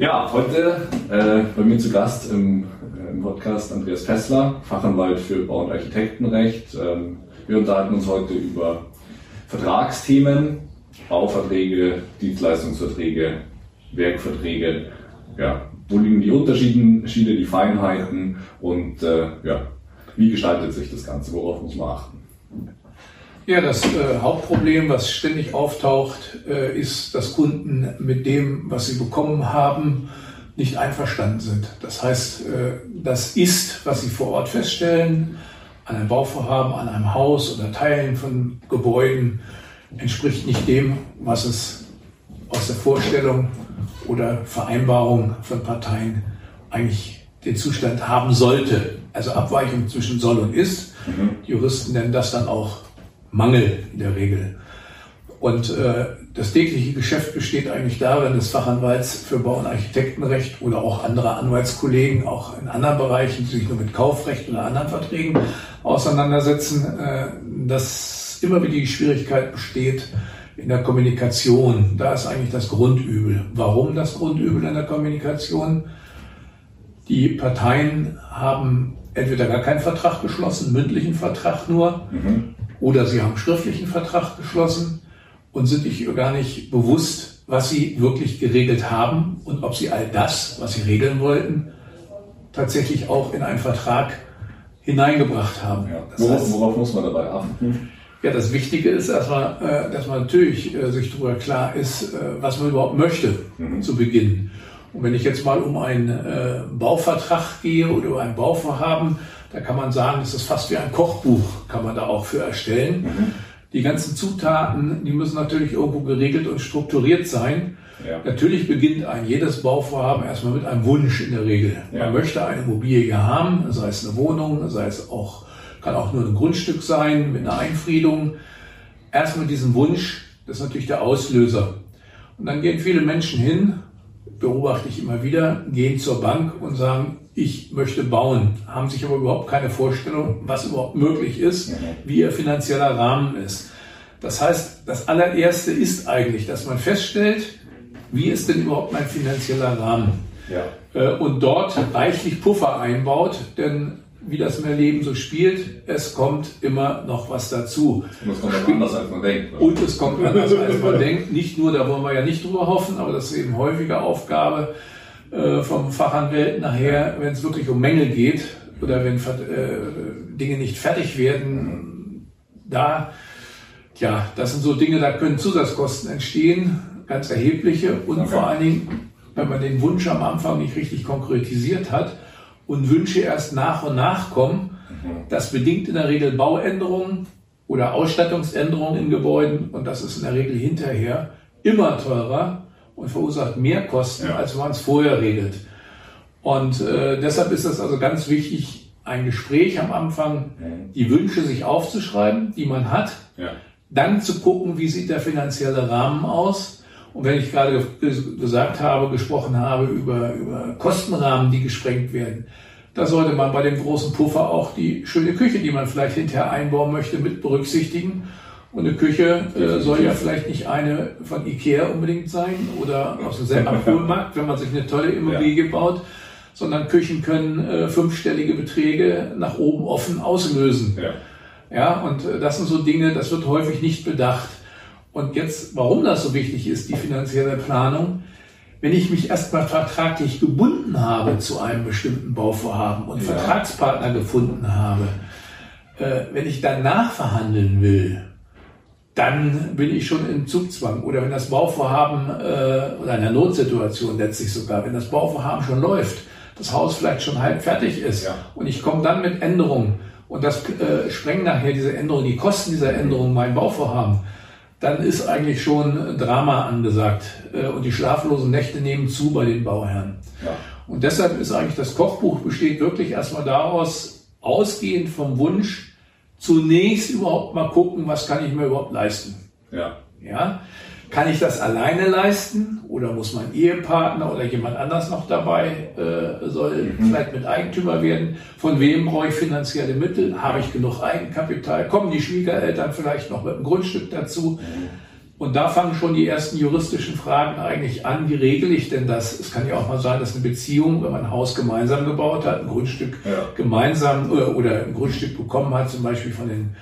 Ja, heute äh, bei mir zu Gast im, äh, im, Podcast Andreas Fessler, Fachanwalt für Bau- und Architektenrecht. Ähm, wir unterhalten uns heute über Vertragsthemen, Bauverträge, Dienstleistungsverträge, Werkverträge. Ja, wo liegen die Unterschiede, die Feinheiten und äh, ja, wie gestaltet sich das Ganze, worauf muss man achten? Ja, das äh, Hauptproblem, was ständig auftaucht, äh, ist, dass Kunden mit dem, was sie bekommen haben, nicht einverstanden sind. Das heißt, äh, das ist, was sie vor Ort feststellen, an einem Bauvorhaben, an einem Haus oder Teilen von Gebäuden, entspricht nicht dem, was es aus der Vorstellung oder Vereinbarung von Parteien eigentlich den Zustand haben sollte. Also Abweichung zwischen soll und ist. Mhm. Juristen nennen das dann auch Mangel in der Regel. Und äh, das tägliche Geschäft besteht eigentlich darin, des Fachanwalts für Bau- und Architektenrecht oder auch andere Anwaltskollegen, auch in anderen Bereichen, die sich nur mit Kaufrecht oder anderen Verträgen auseinandersetzen, äh, dass immer wieder die Schwierigkeit besteht in der Kommunikation. Da ist eigentlich das Grundübel. Warum das Grundübel in der Kommunikation? Die Parteien haben entweder gar keinen Vertrag geschlossen, mündlichen Vertrag nur, mhm. Oder sie haben schriftlichen Vertrag geschlossen und sind sich gar nicht bewusst, was sie wirklich geregelt haben und ob sie all das, was sie regeln wollten, tatsächlich auch in einen Vertrag hineingebracht haben. Ja. Worauf, heißt, worauf, muss man dabei achten? Ja, das Wichtige ist erstmal, äh, dass man natürlich äh, sich darüber klar ist, äh, was man überhaupt möchte mhm. zu Beginn. Und wenn ich jetzt mal um einen Bauvertrag gehe oder um ein Bauvorhaben, da kann man sagen, es ist fast wie ein Kochbuch, kann man da auch für erstellen. Mhm. Die ganzen Zutaten, die müssen natürlich irgendwo geregelt und strukturiert sein. Ja. Natürlich beginnt ein jedes Bauvorhaben erstmal mit einem Wunsch in der Regel. Ja. Man möchte eine Immobilie haben, sei es eine Wohnung, sei es auch kann auch nur ein Grundstück sein mit einer Einfriedung. Erstmal diesen Wunsch, das ist natürlich der Auslöser. Und dann gehen viele Menschen hin, beobachte ich immer wieder, gehen zur Bank und sagen, ich möchte bauen, haben sich aber überhaupt keine Vorstellung, was überhaupt möglich ist, wie ihr finanzieller Rahmen ist. Das heißt, das allererste ist eigentlich, dass man feststellt, wie ist denn überhaupt mein finanzieller Rahmen? Ja. Äh, und dort reichlich Puffer einbaut, denn wie das im Leben so spielt, es kommt immer noch was dazu. Und es kommt auch anders, als man denkt. Und es kommt anders, als man denkt. Nicht nur, da wollen wir ja nicht drüber hoffen, aber das ist eben häufige Aufgabe äh, vom Fachanwalt nachher, wenn es wirklich um Mängel geht oder wenn äh, Dinge nicht fertig werden, da, ja, das sind so Dinge, da können Zusatzkosten entstehen, ganz erhebliche und okay. vor allen Dingen, wenn man den Wunsch am Anfang nicht richtig konkretisiert hat, und Wünsche erst nach und nach kommen. Das bedingt in der Regel Bauänderungen oder Ausstattungsänderungen in Gebäuden und das ist in der Regel hinterher immer teurer und verursacht mehr Kosten, ja. als man es vorher regelt. Und äh, deshalb ist es also ganz wichtig, ein Gespräch am Anfang, die Wünsche sich aufzuschreiben, die man hat, ja. dann zu gucken, wie sieht der finanzielle Rahmen aus und wenn ich gerade gesagt habe, gesprochen habe über, über Kostenrahmen, die gesprengt werden, da sollte man bei dem großen Puffer auch die schöne Küche, die man vielleicht hinterher einbauen möchte, mit berücksichtigen. Und eine Küche äh, soll ja vielleicht nicht eine von Ikea unbedingt sein oder aus dem selben Abholmarkt, wenn man sich eine tolle Immobilie ja. baut, sondern Küchen können äh, fünfstellige Beträge nach oben offen auslösen. Ja, ja und äh, das sind so Dinge, das wird häufig nicht bedacht. Und jetzt, warum das so wichtig ist, die finanzielle Planung, wenn ich mich erstmal vertraglich gebunden habe zu einem bestimmten Bauvorhaben und ja. Vertragspartner gefunden habe, äh, wenn ich dann nachverhandeln will, dann bin ich schon im Zugzwang. Oder wenn das Bauvorhaben äh, oder in einer Notsituation letztlich sogar, wenn das Bauvorhaben schon läuft, das Haus vielleicht schon halb fertig ist ja. und ich komme dann mit Änderungen und das äh, sprengt nachher diese Änderungen, die Kosten dieser Änderungen mein Bauvorhaben, dann ist eigentlich schon Drama angesagt äh, und die schlaflosen Nächte nehmen zu bei den Bauherren. Ja. Und deshalb ist eigentlich das Kochbuch besteht wirklich erstmal daraus, ausgehend vom Wunsch, zunächst überhaupt mal gucken, was kann ich mir überhaupt leisten. Ja. Ja. Kann ich das alleine leisten oder muss mein Ehepartner oder jemand anders noch dabei, äh, soll mhm. vielleicht mit Eigentümer werden? Von wem brauche ich finanzielle Mittel? Habe ich genug Eigenkapital? Kommen die Schwiegereltern vielleicht noch mit einem Grundstück dazu? Und da fangen schon die ersten juristischen Fragen eigentlich an. Wie regle ich denn das? Es kann ja auch mal sein, dass eine Beziehung, wenn man ein Haus gemeinsam gebaut hat, ein Grundstück ja. gemeinsam oder, oder, ein Grundstück bekommen hat, zum Beispiel von den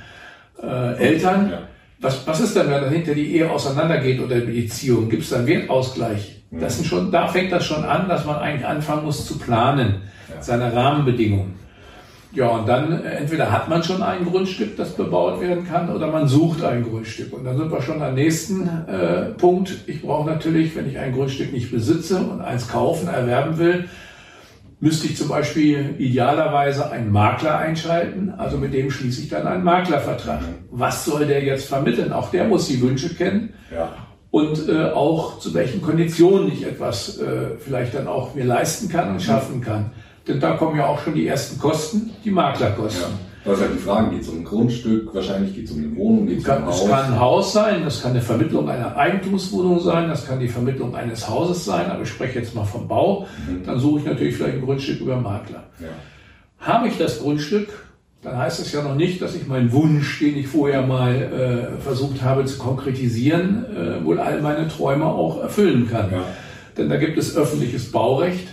äh, Eltern. Ja. Was, was ist dann, wenn dann hinter die Ehe auseinandergeht oder die Beziehung? Gibt es dann Wertausgleich? Mhm. Das sind schon, da fängt das schon an, dass man eigentlich anfangen muss zu planen, ja. seine Rahmenbedingungen. Ja, und dann äh, entweder hat man schon ein Grundstück, das bebaut werden kann, oder man sucht ein Grundstück. Und dann sind wir schon am nächsten äh, Punkt. Ich brauche natürlich, wenn ich ein Grundstück nicht besitze und eins kaufen, erwerben will, müsste ich zum Beispiel idealerweise einen Makler einschalten. Also mit dem schließe ich dann einen Maklervertrag. Was soll der jetzt vermitteln? Auch der muss die Wünsche kennen. Ja. Und äh, auch zu welchen Konditionen ich etwas äh, vielleicht dann auch mir leisten kann und schaffen kann. Denn da kommen ja auch schon die ersten Kosten, die Maklerkosten. Ja. Das ist halt die Frage, geht es um ein Grundstück, wahrscheinlich geht es um eine Wohnung, geht es um ein Haus? Es kann ein Haus sein, das kann eine Vermittlung einer Eigentumswohnung sein, das kann die Vermittlung eines Hauses sein, aber ich spreche jetzt mal vom Bau. Mhm. Dann suche ich natürlich vielleicht ein Grundstück über Makler. Ja. Habe ich das Grundstück, dann heißt es ja noch nicht, dass ich meinen Wunsch, den ich vorher mal äh, versucht habe zu konkretisieren, äh, wohl all meine Träume auch erfüllen kann. Ja. Denn da gibt es öffentliches Baurecht,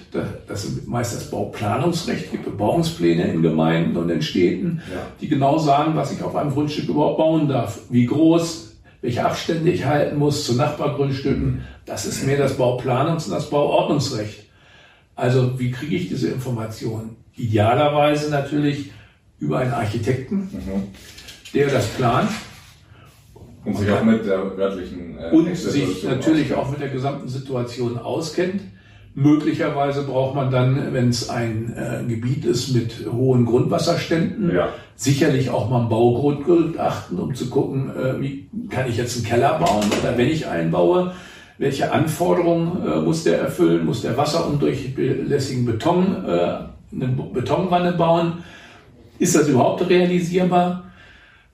das ist meist das Bauplanungsrecht, gibt Bebauungspläne in Gemeinden und in Städten, ja. die genau sagen, was ich auf einem Grundstück überhaupt bauen darf, wie groß, welche Abstände ich halten muss zu Nachbargrundstücken. Das ist mehr das Bauplanungs- und das Bauordnungsrecht. Also wie kriege ich diese Informationen? Idealerweise natürlich über einen Architekten, mhm. der das plant und sich auch mit der örtlichen äh, Und sich natürlich auch mit der gesamten Situation auskennt. Möglicherweise braucht man dann, wenn es ein äh, Gebiet ist mit hohen Grundwasserständen, ja. sicherlich auch mal ein Baugrundgutachten, um zu gucken, äh, wie kann ich jetzt einen Keller bauen oder wenn ich einen baue, welche Anforderungen äh, muss der erfüllen? Muss der wasserundurchlässigen Beton, äh, eine Betonwanne bauen? Ist das überhaupt realisierbar?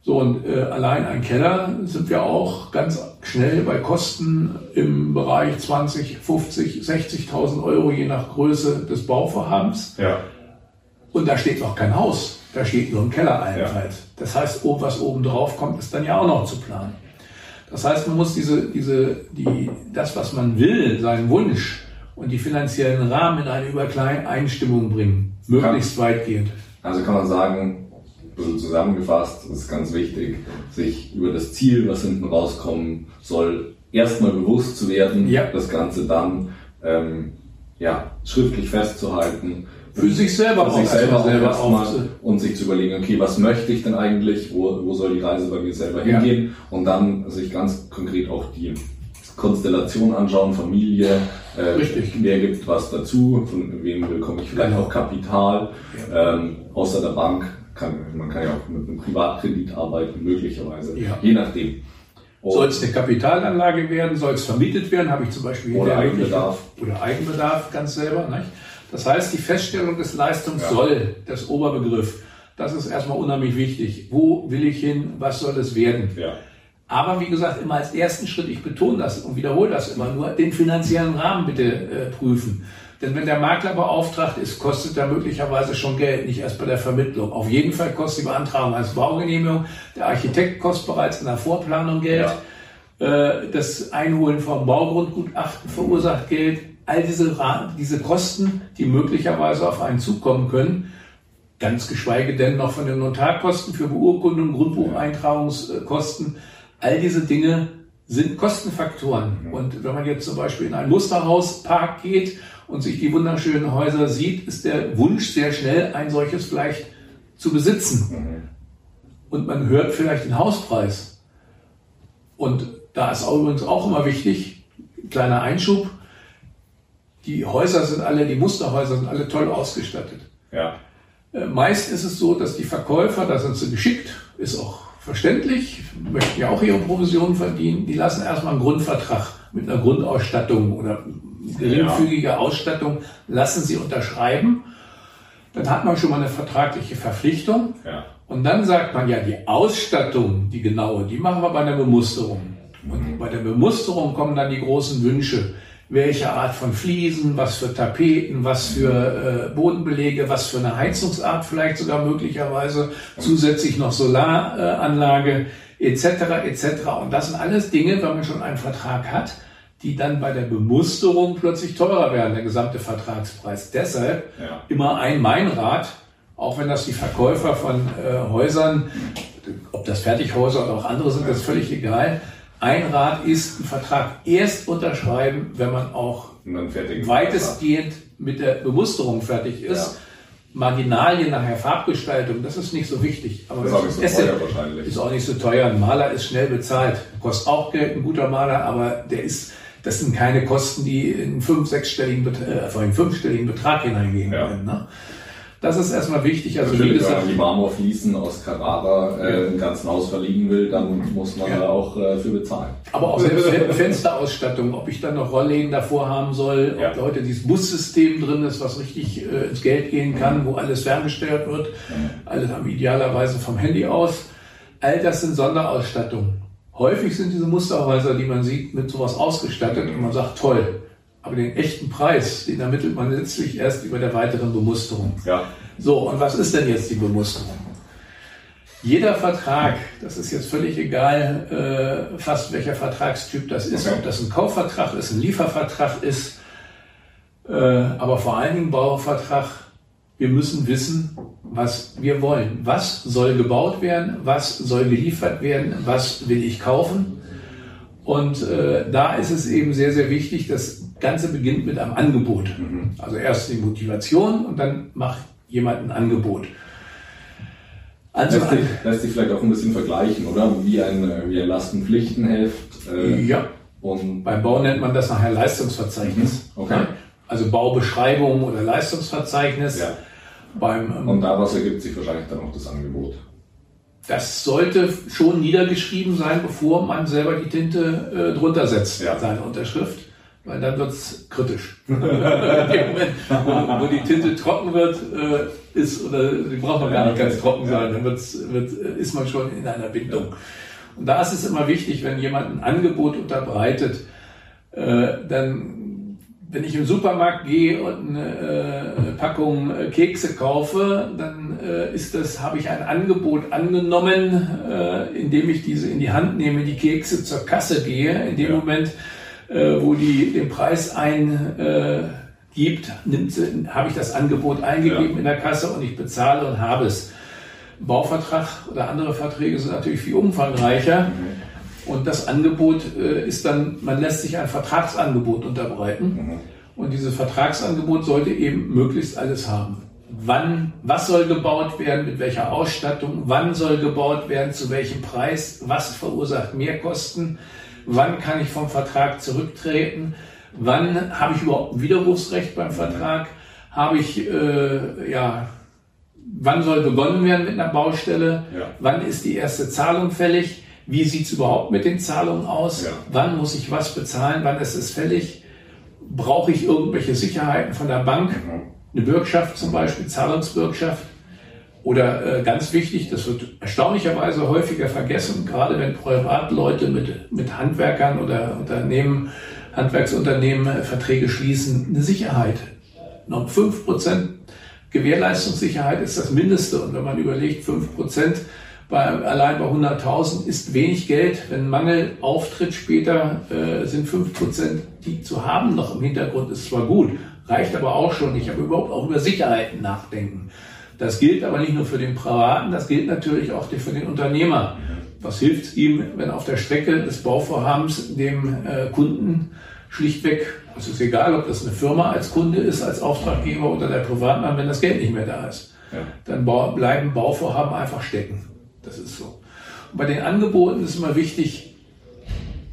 So, und äh, allein ein Keller sind wir auch ganz schnell bei Kosten im Bereich 20, 50, 60.000 Euro, je nach Größe des Bauvorhabens. Ja. Und da steht noch kein Haus, da steht nur ein Keller allenfalls. Ja. Das heißt, was oben drauf kommt, ist dann ja auch noch zu planen. Das heißt, man muss diese, diese, die, das, was man will, seinen Wunsch und die finanziellen Rahmen in eine Übereinstimmung bringen, möglichst kann, weitgehend. Also kann man sagen, bisschen zusammengefasst, ist ganz wichtig, sich über das Ziel, was hinten rauskommen soll, erstmal bewusst zu werden, ja. das Ganze dann ähm, ja, schriftlich festzuhalten. Für sich selber, für sich selber, selber und sich zu überlegen, okay, was möchte ich denn eigentlich, wo, wo soll die Reise bei mir selber ja. hingehen und dann sich ganz konkret auch die Konstellation anschauen, Familie, äh, Richtig. wer gibt was dazu, von wem bekomme ich vielleicht genau. auch Kapital, ja. ähm, außer der Bank kann, man kann ja auch mit einem Privatkredit arbeiten, möglicherweise, ja. je nachdem. Soll es eine Kapitalanlage werden, soll es vermietet werden, habe ich zum Beispiel oder Eigenbedarf. Oder Eigenbedarf ganz selber. Nicht? Das heißt, die Feststellung des Leistungs ja. soll, das Oberbegriff, das ist erstmal unheimlich wichtig. Wo will ich hin? Was soll es werden? Ja. Aber wie gesagt, immer als ersten Schritt, ich betone das und wiederhole das immer nur, den finanziellen Rahmen bitte äh, prüfen. Denn wenn der Makler beauftragt ist, kostet er möglicherweise schon Geld, nicht erst bei der Vermittlung. Auf jeden Fall kostet die Beantragung als Baugenehmigung. Der Architekt kostet bereits in der Vorplanung Geld. Ja. Äh, das Einholen vom Baugrundgutachten verursacht Geld. All diese, diese Kosten, die möglicherweise auf einen zukommen können, ganz geschweige denn noch von den Notarkosten für Beurkundung, Grundbucheintragungskosten, all diese Dinge sind Kostenfaktoren. Und wenn man jetzt zum Beispiel in ein Musterhauspark geht und sich die wunderschönen Häuser sieht, ist der Wunsch sehr schnell, ein solches vielleicht zu besitzen. Mhm. Und man hört vielleicht den Hauspreis. Und da ist auch übrigens auch immer wichtig, kleiner Einschub, die Häuser sind alle, die Musterhäuser sind alle toll ausgestattet. Ja. Äh, meist ist es so, dass die Verkäufer, da sind sie geschickt, ist auch verständlich, möchten ja auch ihre Provisionen verdienen, die lassen erstmal einen Grundvertrag mit einer Grundausstattung oder geringfügige. Ausstattung lassen sie unterschreiben. Dann hat man schon mal eine vertragliche Verpflichtung. Ja. Und dann sagt man ja, die Ausstattung, die genaue, die machen wir bei der Bemusterung. Und bei der Bemusterung kommen dann die großen Wünsche. Welche Art von Fliesen, was für Tapeten, was für äh, Bodenbelege, was für eine Heizungsart vielleicht sogar möglicherweise, zusätzlich noch Solaranlage. etc. etc. Und das sind alles Dinge, wenn man schon einen Vertrag hat, die dann bei der Bemusterung plötzlich teurer werden, der gesamte Vertragspreis. Deshalb ja. immer ein Meinrad, auch wenn das die Verkäufer von äh, Häusern, ob das Fertighäuser oder auch andere sind, das ist völlig egal. Ein Rat ist, einen Vertrag erst unterschreiben, wenn man auch weitestgehend mit der Bemusterung fertig ist. Ja. Marginalien nachher Farbgestaltung, das ist nicht so wichtig. Aber das ist, nicht so teuer wahrscheinlich. ist auch nicht so teuer. Ein Maler ist schnell bezahlt. Kostet auch Geld, ein guter Maler, aber der ist, das sind keine Kosten, die in fünf, sechsstelligen, äh, einen fünfstelligen Betrag hineingehen ja. können. Ne? Das ist erstmal wichtig. Also Natürlich, wie gesagt, wenn man die Marmorfliesen aus Carrara äh, im ganzen Haus verlegen will, dann muss man ja. da auch äh, für bezahlen. Aber auch selbst Fensterausstattung, ob ich dann noch Rollläden davor haben soll, ja. ob heute dieses Bussystem drin ist, was richtig äh, ins Geld gehen kann, wo alles ferngesteuert wird, mhm. alles am idealerweise vom Handy aus. All das sind Sonderausstattungen. Häufig sind diese Musterhäuser, die man sieht, mit sowas ausgestattet und man sagt, toll, aber den echten Preis, den ermittelt man letztlich erst über der weiteren Bemusterung. Ja. So, und was ist denn jetzt die Bemusterung? Jeder Vertrag, das ist jetzt völlig egal, äh, fast welcher Vertragstyp das ist, okay. ob das ein Kaufvertrag ist, ein Liefervertrag ist, äh, aber vor allen Dingen Bauvertrag. Wir müssen wissen, was wir wollen. Was soll gebaut werden? Was soll geliefert werden? Was will ich kaufen? Und äh, da ist es eben sehr, sehr wichtig, das Ganze beginnt mit einem Angebot. Mhm. Also erst die Motivation und dann macht jemand ein Angebot. Also lässt, sich, lässt sich vielleicht auch ein bisschen vergleichen, oder? Wie ein, wie ein Lastenpflichtenheft. Äh, ja. Und beim Bau nennt man das nachher Leistungsverzeichnis. Mhm. Okay. Also Baubeschreibung oder Leistungsverzeichnis. Ja. Beim, ähm, und daraus ergibt sich wahrscheinlich dann auch das Angebot. Das sollte schon niedergeschrieben sein, bevor man selber die Tinte äh, drunter setzt, ja. seine Unterschrift weil dann wird es kritisch. Im Moment, wo, wo, die Tinte trocken wird, äh, ist, oder die braucht man gar nicht ganz trocken sein, dann wird's, wird, ist man schon in einer Bindung. Und da ist es immer wichtig, wenn jemand ein Angebot unterbreitet, äh, dann wenn ich im Supermarkt gehe und eine äh, Packung äh, Kekse kaufe, dann äh, ist das, habe ich ein Angebot angenommen, äh, indem ich diese in die Hand nehme, die Kekse zur Kasse gehe. In dem ja. Moment äh, wo die den Preis eingibt, habe ich das Angebot eingegeben ja. in der Kasse und ich bezahle und habe es. Bauvertrag oder andere Verträge sind natürlich viel umfangreicher. Mhm. Und das Angebot äh, ist dann, man lässt sich ein Vertragsangebot unterbreiten. Mhm. Und dieses Vertragsangebot sollte eben möglichst alles haben. Wann, was soll gebaut werden, mit welcher Ausstattung, wann soll gebaut werden, zu welchem Preis, was verursacht Mehrkosten, wann kann ich vom Vertrag zurücktreten, wann habe ich überhaupt ein Widerrufsrecht beim Vertrag, habe ich, äh, ja, wann soll begonnen werden mit einer Baustelle, ja. wann ist die erste Zahlung fällig, wie sieht es überhaupt mit den Zahlungen aus, ja. wann muss ich was bezahlen, wann ist es fällig, brauche ich irgendwelche Sicherheiten von der Bank, mhm. eine Bürgschaft zum Beispiel, Zahlungsbürgschaft, oder äh, ganz wichtig, das wird erstaunlicherweise häufiger vergessen, gerade wenn Privatleute mit, mit Handwerkern oder Unternehmen, Handwerksunternehmen äh, Verträge schließen, eine Sicherheit. Noch fünf Prozent Gewährleistungssicherheit ist das Mindeste. Und wenn man überlegt, fünf Prozent bei, allein bei 100.000 ist wenig Geld. Wenn Mangel auftritt später, äh, sind fünf Prozent, die zu haben noch im Hintergrund, ist zwar gut, reicht aber auch schon nicht. Aber überhaupt auch über Sicherheiten nachdenken. Das gilt aber nicht nur für den Privaten, das gilt natürlich auch für den Unternehmer. Was hilft ihm, wenn auf der Strecke des Bauvorhabens dem äh, Kunden schlichtweg, es ist egal, ob das eine Firma als Kunde ist, als Auftraggeber oder der Privatmann, wenn das Geld nicht mehr da ist, ja. dann bleiben Bauvorhaben einfach stecken. Das ist so. Und bei den Angeboten ist immer wichtig,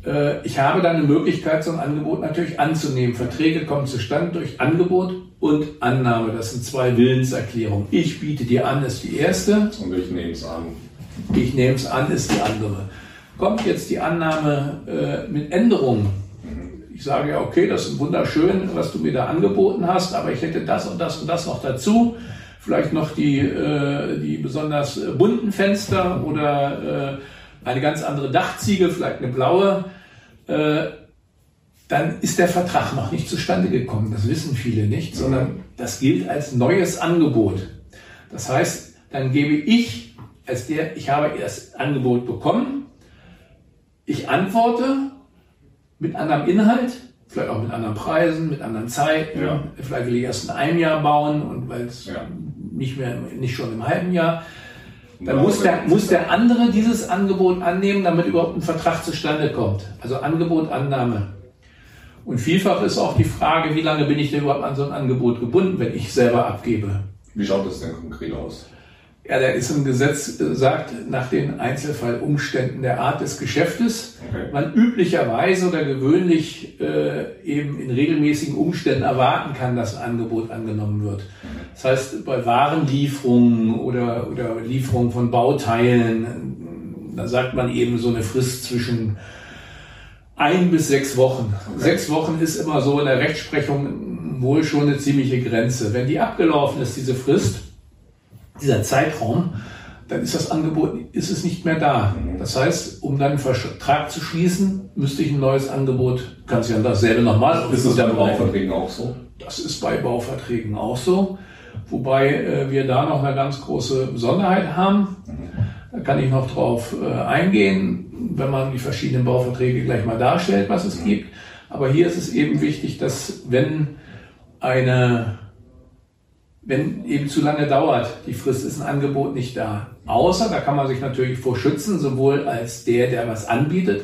äh, ich habe dann eine Möglichkeit, so ein Angebot natürlich anzunehmen. Verträge kommen zustande durch Angebot und Annahme. Das sind zwei Willenserklärungen. Ich biete dir an, ist die erste. Und ich nehme es an. Ich nehme es an, ist die andere. Kommt jetzt die Annahme äh, mit Änderungen. Mhm. Ich sage ja, okay, das ist wunderschön, was du mir da angeboten hast, aber ich hätte das und das und das noch dazu. Vielleicht noch die, äh, die besonders bunten Fenster oder äh, eine ganz andere Dachziegel, vielleicht eine blaue, äh, dann ist der Vertrag noch nicht zustande gekommen. Das wissen viele nicht, sondern das gilt als neues Angebot. Das heißt, dann gebe ich als der, ich habe das Angebot bekommen, ich antworte mit anderem Inhalt, vielleicht auch mit anderen Preisen, mit anderen Zeiten. Ja. Vielleicht will ich erst in einem Jahr bauen und weil es ja. Nicht mehr, nicht schon im halben Jahr. Dann ja, muss der, muss der andere dieses Angebot annehmen, damit überhaupt ein Vertrag zustande kommt. Also Angebot, Annahme. Und vielfach ist auch die Frage, wie lange bin ich denn überhaupt an so ein Angebot gebunden, wenn ich selber abgebe. Wie schaut das denn konkret aus? Ja, da ist im Gesetz äh, sagt, nach den Einzelfallumständen der Art des Geschäftes, okay. man üblicherweise oder gewöhnlich äh, eben in regelmäßigen Umständen erwarten kann, dass ein Angebot angenommen wird. Das heißt, bei Warenlieferungen oder, oder Lieferungen von Bauteilen, da sagt man eben so eine Frist zwischen ein bis sechs Wochen. Okay. Sechs Wochen ist immer so in der Rechtsprechung wohl schon eine ziemliche Grenze. Wenn die abgelaufen ist, diese Frist, dieser Zeitraum, dann ist das Angebot, ist es nicht mehr da. Das heißt, um dann einen Vertrag zu schließen, müsste ich ein neues Angebot, kannst du ja dasselbe nochmal. Ist das bei Bauverträgen auch so? Das ist bei Bauverträgen auch so. Wobei äh, wir da noch eine ganz große Besonderheit haben. Da kann ich noch drauf äh, eingehen, wenn man die verschiedenen Bauverträge gleich mal darstellt, was es gibt. Aber hier ist es eben wichtig, dass wenn eine wenn eben zu lange dauert, die Frist ist ein Angebot nicht da. Außer, da kann man sich natürlich vor schützen, sowohl als der, der was anbietet,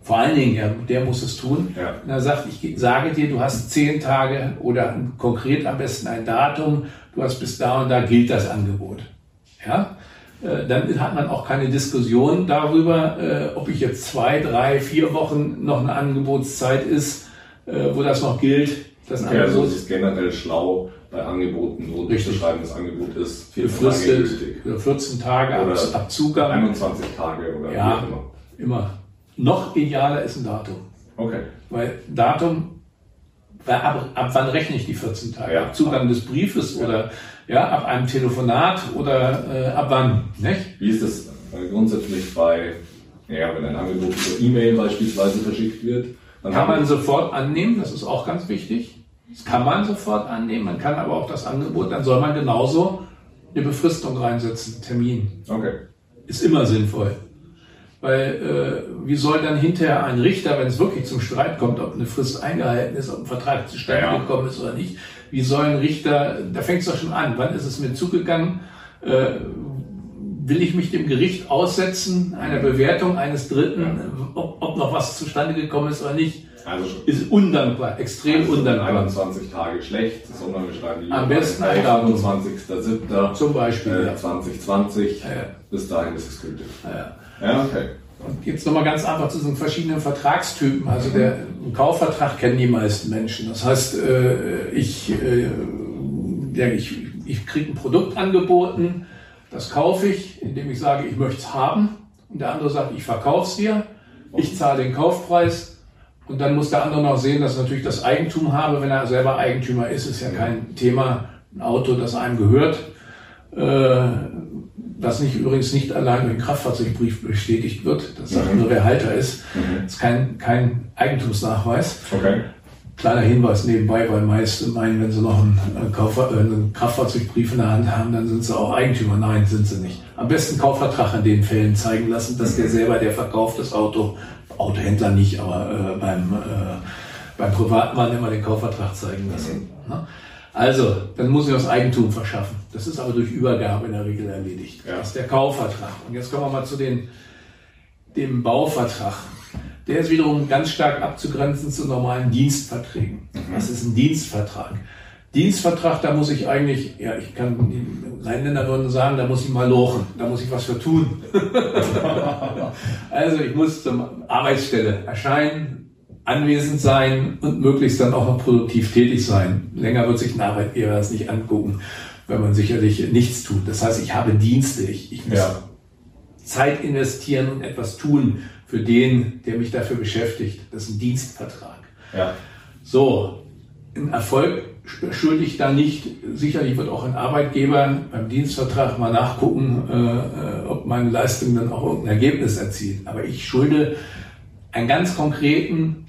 vor allen Dingen, ja, der muss es tun. Ja. Und er sagt, ich sage dir, du hast zehn Tage oder konkret am besten ein Datum, du hast bis da und da gilt das Angebot. Ja? Äh, dann hat man auch keine Diskussion darüber, äh, ob ich jetzt zwei, drei, vier Wochen noch eine Angebotszeit ist, äh, wo das noch gilt. Das okay, also es ist generell schlau, bei Angeboten, wo Richtig. schreiben, das Angebot ist 14 Tage 14 Tage oder ab, Zugang. 21 Tage oder ja, wie immer. Immer. Noch idealer ist ein Datum. Okay. Weil Datum, ab, ab wann rechne ich die 14 Tage? Ja. Ab Zugang des Briefes ja. oder ja, ab einem Telefonat oder äh, ab wann? Nicht? Wie ist das äh, grundsätzlich bei, ja, wenn ein Angebot über E-Mail beispielsweise verschickt wird? Dann kann man sofort annehmen, das ist auch ganz wichtig. Das kann man sofort annehmen, man kann aber auch das Angebot, dann soll man genauso eine Befristung reinsetzen, Termin. Okay. Ist immer sinnvoll. Weil äh, wie soll dann hinterher ein Richter, wenn es wirklich zum Streit kommt, ob eine Frist eingehalten ist, ob ein Vertrag zustande ja. gekommen ist oder nicht, wie soll ein Richter, da fängt es doch schon an, wann ist es mir zugegangen, äh, will ich mich dem Gericht aussetzen, einer Bewertung eines Dritten, ob, ob noch was zustande gekommen ist oder nicht. Also ist undankbar, extrem also undankbar. 21 Tage schlecht, sondern wir schreiben lieber am besten 28.07. zum Beispiel äh, 2020. Ja. Bis dahin ist es gültig. Ja, ja okay. Jetzt nochmal ganz einfach zu den verschiedenen Vertragstypen. Also der Kaufvertrag kennen die meisten Menschen. Das heißt, äh, ich, äh, ich, ich kriege ein Produkt angeboten, das kaufe ich, indem ich sage, ich möchte es haben. Und der andere sagt, ich verkaufe es dir. Ich zahle den Kaufpreis und dann muss der andere noch sehen, dass ich natürlich das Eigentum habe. Wenn er selber Eigentümer ist, ist ja kein Thema. Ein Auto, das einem gehört, äh, das nicht übrigens nicht allein mit dem Kraftfahrzeugbrief bestätigt wird. Das sagt mhm. nur, wer Halter ist. Mhm. Das ist kein, kein Eigentumsnachweis. Okay. Kleiner Hinweis nebenbei, weil meist meinen, wenn sie noch einen, Kauf, äh, einen Kraftfahrzeugbrief in der Hand haben, dann sind sie auch Eigentümer. Nein, sind sie nicht. Am besten Kaufvertrag in den Fällen zeigen lassen, dass der selber, der verkauft das Auto, Autohändler nicht, aber äh, beim, äh, beim Privatmann immer den Kaufvertrag zeigen lassen. Mhm. Ne? Also, dann muss ich das Eigentum verschaffen. Das ist aber durch Übergabe in der Regel erledigt. Ja. Das ist der Kaufvertrag. Und jetzt kommen wir mal zu den, dem Bauvertrag. Der ist wiederum ganz stark abzugrenzen zu normalen Dienstverträgen. Mhm. Was ist ein Dienstvertrag? Dienstvertrag, da muss ich eigentlich, ja, ich kann, die Rheinländer würden sagen, da muss ich mal lochen, da muss ich was für tun. also ich muss zur Arbeitsstelle erscheinen, anwesend sein und möglichst dann auch noch produktiv tätig sein. Länger wird sich ein Arbeitgeber das nicht angucken, wenn man sicherlich nichts tut. Das heißt, ich habe Dienste, ich, ich muss ja. Zeit investieren und etwas tun für den, der mich dafür beschäftigt. Das ist ein Dienstvertrag. Ja. So, ein Erfolg schulde ich da nicht. Sicherlich wird auch ein Arbeitgeber beim Dienstvertrag mal nachgucken, äh, äh, ob meine Leistung dann auch irgendein Ergebnis erzielt. Aber ich schulde einen ganz konkreten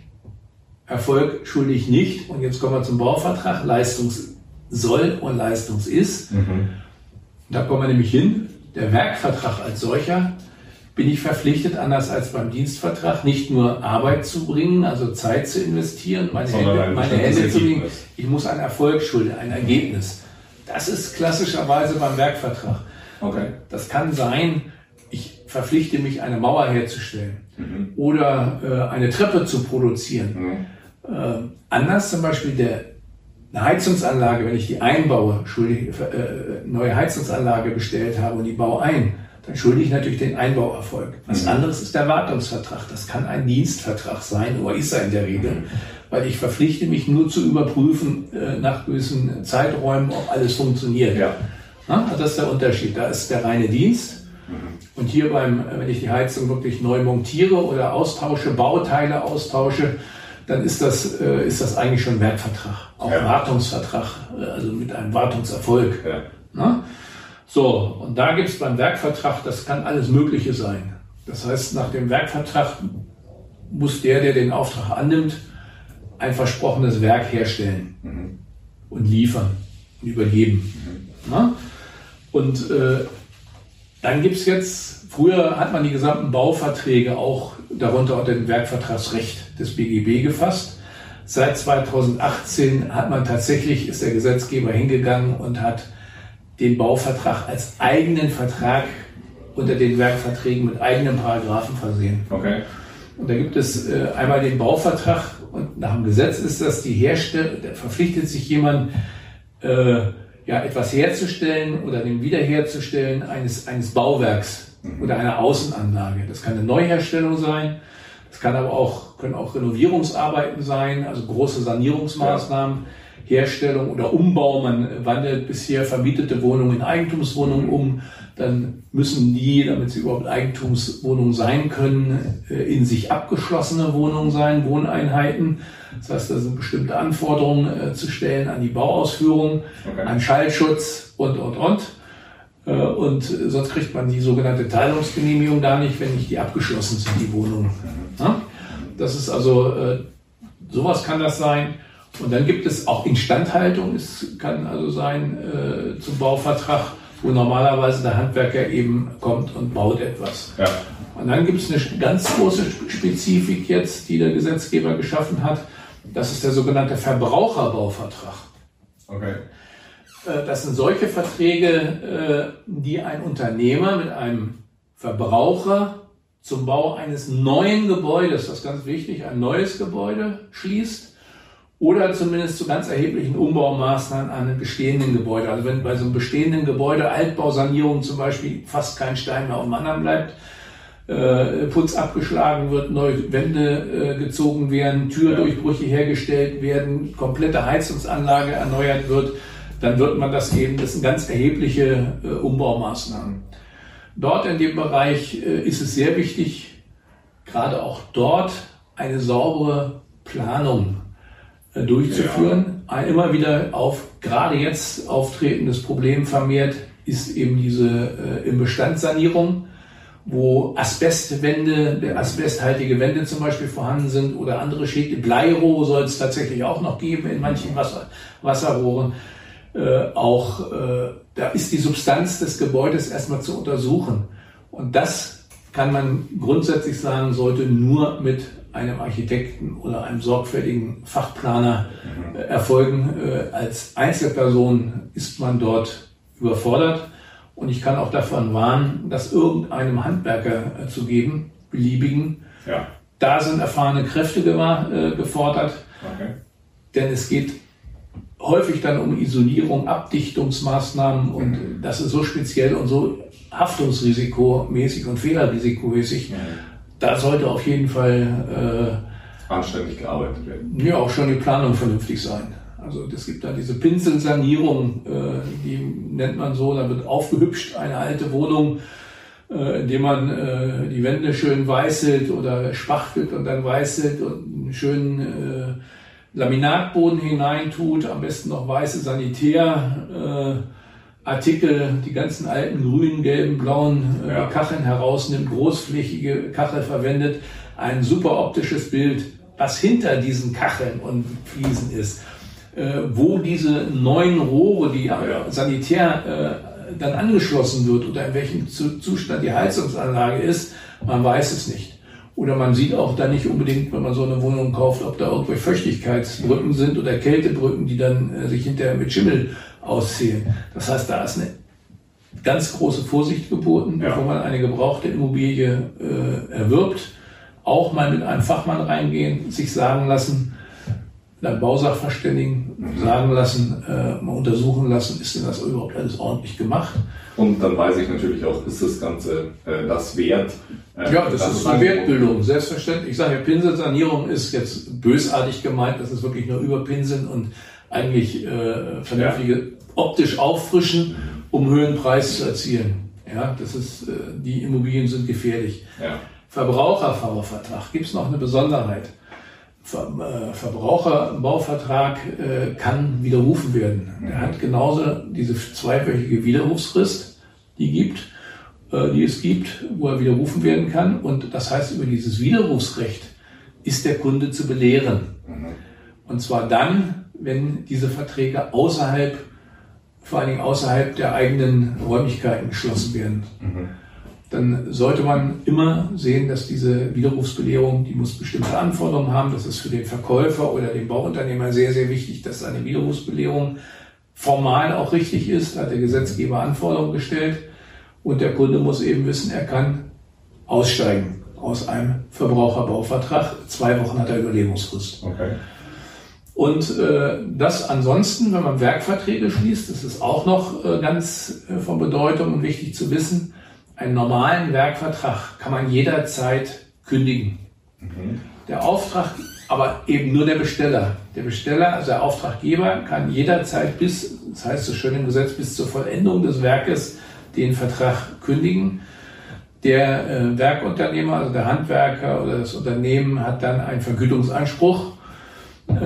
Erfolg schulde ich nicht. Und jetzt kommen wir zum Bauvertrag. Leistungs soll und Leistungs ist. Mhm. Da kommen wir nämlich hin. Der Werkvertrag als solcher bin ich verpflichtet, anders als beim Dienstvertrag, nicht nur Arbeit zu bringen, also Zeit zu investieren, meine Hände, meine Hände zu bringen. Ich muss einen Erfolg schulden, ein Ergebnis. Das ist klassischerweise beim Werkvertrag. Okay. Das kann sein, ich verpflichte mich, eine Mauer herzustellen mhm. oder äh, eine Treppe zu produzieren. Mhm. Äh, anders zum Beispiel der eine Heizungsanlage, wenn ich die einbaue, schuldig, äh, neue Heizungsanlage bestellt habe und die baue ein, dann schulde ich natürlich den Einbauerfolg. Was mhm. anderes ist der Wartungsvertrag. Das kann ein Dienstvertrag sein, oder ist er in der Regel, mhm. weil ich verpflichte mich nur zu überprüfen äh, nach gewissen Zeiträumen, ob alles funktioniert. Ja. Na, das ist der Unterschied. Da ist der reine Dienst. Mhm. Und hier beim, wenn ich die Heizung wirklich neu montiere oder austausche, Bauteile austausche, dann ist das, äh, ist das eigentlich schon Werkvertrag. Auch ja. Wartungsvertrag, äh, also mit einem Wartungserfolg. Ja. So, und da gibt es beim Werkvertrag, das kann alles Mögliche sein. Das heißt, nach dem Werkvertrag muss der, der den Auftrag annimmt, ein versprochenes Werk herstellen mhm. und liefern und übergeben. Mhm. Und äh, dann gibt es jetzt, früher hat man die gesamten Bauverträge auch darunter unter dem Werkvertragsrecht des BGB gefasst. Seit 2018 hat man tatsächlich, ist der Gesetzgeber hingegangen und hat den Bauvertrag als eigenen Vertrag unter den Werkverträgen mit eigenen Paragraphen versehen. Okay. Und da gibt es äh, einmal den Bauvertrag und nach dem Gesetz ist das die Hersteller, da verpflichtet sich jemand, äh, ja, etwas herzustellen oder den Wiederherzustellen eines, eines Bauwerks mhm. oder einer Außenanlage. Das kann eine Neuherstellung sein, das kann aber auch, können auch Renovierungsarbeiten sein, also große Sanierungsmaßnahmen. Ja Herstellung oder Umbau, man wandelt bisher vermietete Wohnungen in Eigentumswohnungen um, dann müssen die, damit sie überhaupt Eigentumswohnungen sein können, äh, in sich abgeschlossene Wohnungen sein, Wohneinheiten. Das heißt, da sind bestimmte Anforderungen äh, zu stellen an die Bauausführung, okay. an Schallschutz und, und, und. Äh, und sonst kriegt man die sogenannte Teilungsgenehmigung da nicht, wenn nicht die abgeschlossen sind, die Wohnungen. Das ist also, sowas kann das sein. Und dann gibt es auch Instandhaltung, es kann also sein äh, zum Bauvertrag, wo normalerweise der Handwerker eben kommt und baut etwas. Ja. Und dann gibt es eine ganz große Spezifik jetzt, die der Gesetzgeber geschaffen hat. Das ist der sogenannte Verbraucherbauvertrag. Okay. Äh, das sind solche Verträge, äh, die ein Unternehmer mit einem Verbraucher zum Bau eines neuen Gebäudes, das ist ganz wichtig, ein neues Gebäude schließt oder zumindest zu ganz erheblichen Umbaumaßnahmen an einem bestehenden Gebäude. Also wenn bei so einem bestehenden Gebäude Altbausanierung zum Beispiel fast kein Stein mehr um anderen bleibt, äh, Putz abgeschlagen wird, neue Wände äh, gezogen werden, Türdurchbrüche hergestellt werden, komplette Heizungsanlage erneuert wird, dann wird man das eben, das sind ganz erhebliche äh, Umbaumaßnahmen. Dort in dem Bereich äh, ist es sehr wichtig, gerade auch dort eine saubere Planung durchzuführen. Ja. Ein immer wieder auf, gerade jetzt auftretendes Problem vermehrt ist eben diese äh, im Bestandssanierung, wo Asbestwände, asbesthaltige Wände zum Beispiel vorhanden sind oder andere Schäden. Bleirohre soll es tatsächlich auch noch geben in manchen Wasser, Wasserrohren. Äh, auch äh, da ist die Substanz des Gebäudes erstmal zu untersuchen. Und das kann man grundsätzlich sagen, sollte nur mit einem Architekten oder einem sorgfältigen Fachplaner äh, erfolgen. Äh, als Einzelperson ist man dort überfordert. Und ich kann auch davon warnen, das irgendeinem Handwerker äh, zu geben, beliebigen. Ja. Da sind erfahrene Kräfte gefordert. Okay. Denn es geht häufig dann um Isolierung, Abdichtungsmaßnahmen und mhm. das ist so speziell und so haftungsrisikomäßig und fehlerrisikomäßig, mhm da sollte auf jeden Fall äh, anständig gearbeitet werden. Ja, auch schon die Planung vernünftig sein. Also es gibt da diese Pinselsanierung, äh, die nennt man so, da wird aufgehübscht eine alte Wohnung, äh, indem man äh, die Wände schön weißelt oder spachtelt und dann weißelt und einen schönen äh, Laminatboden hineintut, am besten noch weiße Sanitär. Äh, Artikel, die ganzen alten grünen, gelben, blauen äh, ja. Kacheln herausnimmt, großflächige Kachel verwendet, ein super optisches Bild, was hinter diesen Kacheln und Fliesen ist, äh, wo diese neuen Rohre, die ja. Sanitär dann angeschlossen wird oder in welchem Zustand die Heizungsanlage ist, man weiß es nicht. Oder man sieht auch da nicht unbedingt, wenn man so eine Wohnung kauft, ob da irgendwelche Feuchtigkeitsbrücken sind oder Kältebrücken, die dann äh, sich hinterher mit Schimmel auszählen. Das heißt, da ist eine ganz große Vorsicht geboten, ja. bevor man eine gebrauchte Immobilie äh, erwirbt. Auch mal mit einem Fachmann reingehen, sich sagen lassen, dann Bausachverständigen sagen lassen, äh, mal untersuchen lassen, ist denn das überhaupt alles ordentlich gemacht? Und dann weiß ich natürlich auch, ist das Ganze äh, das wert? Äh, ja, das, das ist eine Wertbildung, selbstverständlich. Ich sage, Pinselsanierung ist jetzt bösartig gemeint, das ist wirklich nur überpinseln und eigentlich äh, vernünftige ja. optisch auffrischen, um höheren Preis zu erzielen. Ja, das ist, äh, die Immobilien sind gefährlich. Ja. Verbrauchervertrag gibt es noch eine Besonderheit. Ver, äh, Verbraucherbauvertrag äh, kann widerrufen werden. Er hat genauso diese zweiwöchige Widerrufsfrist, die gibt, äh, die es gibt, wo er widerrufen werden kann. Und das heißt, über dieses Widerrufsrecht ist der Kunde zu belehren. Mhm. Und zwar dann, wenn diese Verträge außerhalb, vor allen Dingen außerhalb der eigenen Räumlichkeiten geschlossen werden. Mhm dann sollte man immer sehen, dass diese Widerrufsbelehrung, die muss bestimmte Anforderungen haben. Das ist für den Verkäufer oder den Bauunternehmer sehr, sehr wichtig, dass eine Widerrufsbelehrung formal auch richtig ist. Da hat der Gesetzgeber Anforderungen gestellt. Und der Kunde muss eben wissen, er kann aussteigen aus einem Verbraucherbauvertrag. Zwei Wochen hat er Überlebensfrist. Okay. Und äh, das ansonsten, wenn man Werkverträge schließt, das ist auch noch äh, ganz äh, von Bedeutung und wichtig zu wissen, einen normalen Werkvertrag kann man jederzeit kündigen. Mhm. Der Auftrag, aber eben nur der Besteller. Der Besteller, also der Auftraggeber, kann jederzeit bis, das heißt so schön im Gesetz, bis zur Vollendung des Werkes den Vertrag kündigen. Der äh, Werkunternehmer, also der Handwerker oder das Unternehmen hat dann einen Vergütungsanspruch.